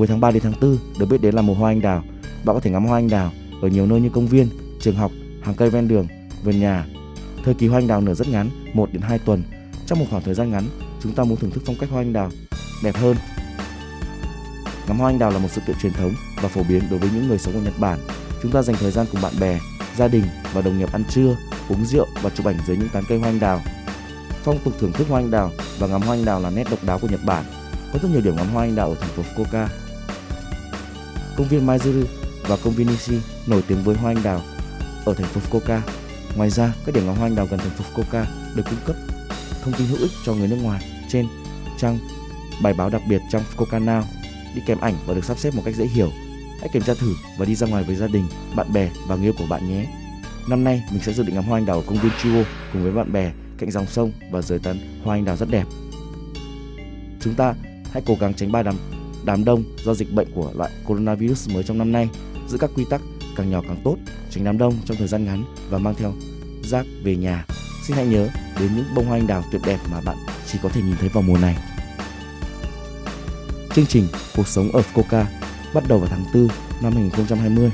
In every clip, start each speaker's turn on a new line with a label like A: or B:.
A: cuối tháng 3 đến tháng 4 được biết đến là mùa hoa anh đào. Bạn có thể ngắm hoa anh đào ở nhiều nơi như công viên, trường học, hàng cây ven đường, vườn nhà. Thời kỳ hoa anh đào nở rất ngắn, 1 đến 2 tuần. Trong một khoảng thời gian ngắn, chúng ta muốn thưởng thức phong cách hoa anh đào đẹp hơn. Ngắm hoa anh đào là một sự kiện truyền thống và phổ biến đối với những người sống ở Nhật Bản. Chúng ta dành thời gian cùng bạn bè, gia đình và đồng nghiệp ăn trưa, uống rượu và chụp ảnh dưới những tán cây hoa anh đào. Phong tục thưởng thức hoa anh đào và ngắm hoa anh đào là nét độc đáo của Nhật Bản. Có rất nhiều điểm ngắm hoa anh đào ở thành phố Fukuoka. Công viên Maizuru và công viên Nishi nổi tiếng với hoa anh đào ở thành phố Fukuoka. Ngoài ra, các điểm ngắm hoa anh đào gần thành phố Fukuoka được cung cấp thông tin hữu ích cho người nước ngoài trên trang bài báo đặc biệt trong Fukuoka Now đi kèm ảnh và được sắp xếp một cách dễ hiểu. Hãy kiểm tra thử và đi ra ngoài với gia đình, bạn bè và người yêu của bạn nhé. Năm nay mình sẽ dự định ngắm hoa anh đào ở công viên Chuo cùng với bạn bè cạnh dòng sông và dưới tán hoa anh đào rất đẹp. Chúng ta hãy cố gắng tránh ba đám đám đông do dịch bệnh của loại coronavirus mới trong năm nay, giữ các quy tắc càng nhỏ càng tốt, tránh đám đông trong thời gian ngắn và mang theo rác về nhà. Xin hãy nhớ đến những bông hoa anh đào tuyệt đẹp mà bạn chỉ có thể nhìn thấy vào mùa này. Chương trình Cuộc sống ở Fukuoka bắt đầu vào tháng 4 năm 2020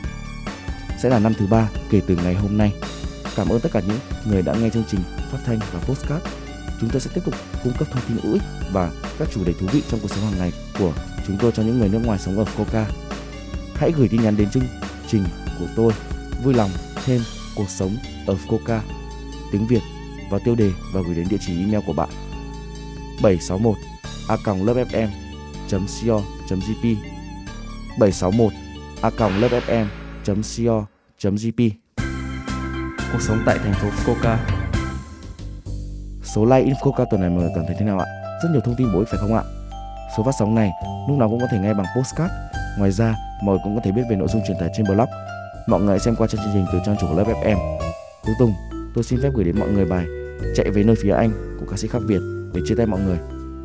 A: sẽ là năm thứ ba kể từ ngày hôm nay. Cảm ơn tất cả những người đã nghe chương trình phát thanh và postcard. Chúng tôi sẽ tiếp tục cung cấp thông tin hữu ích và các chủ đề thú vị trong cuộc sống hàng ngày của chúng tôi cho những người nước ngoài sống ở Fukuoka. Hãy gửi tin nhắn đến chương trình của tôi. Vui lòng thêm cuộc sống ở Fukuoka. Tiếng Việt và tiêu đề và gửi đến địa chỉ email của bạn. 761 a lovefm co gp 761 a lovefm co gp Cuộc sống tại thành phố Fukuoka Số like Infoca tuần này mọi người cảm thấy thế nào ạ? Rất nhiều thông tin bổ ích phải không ạ? Số phát sóng này lúc nào cũng có thể nghe bằng postcard. Ngoài ra, mọi người cũng có thể biết về nội dung truyền tải trên blog. Mọi người xem qua trên chương trình từ trang chủ của lớp FM. Cuối cùng, tôi xin phép gửi đến mọi người bài Chạy về nơi phía anh của ca sĩ khác Việt để chia tay mọi người.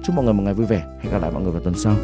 A: Chúc mọi người một ngày vui vẻ. Hẹn gặp lại mọi người vào tuần sau.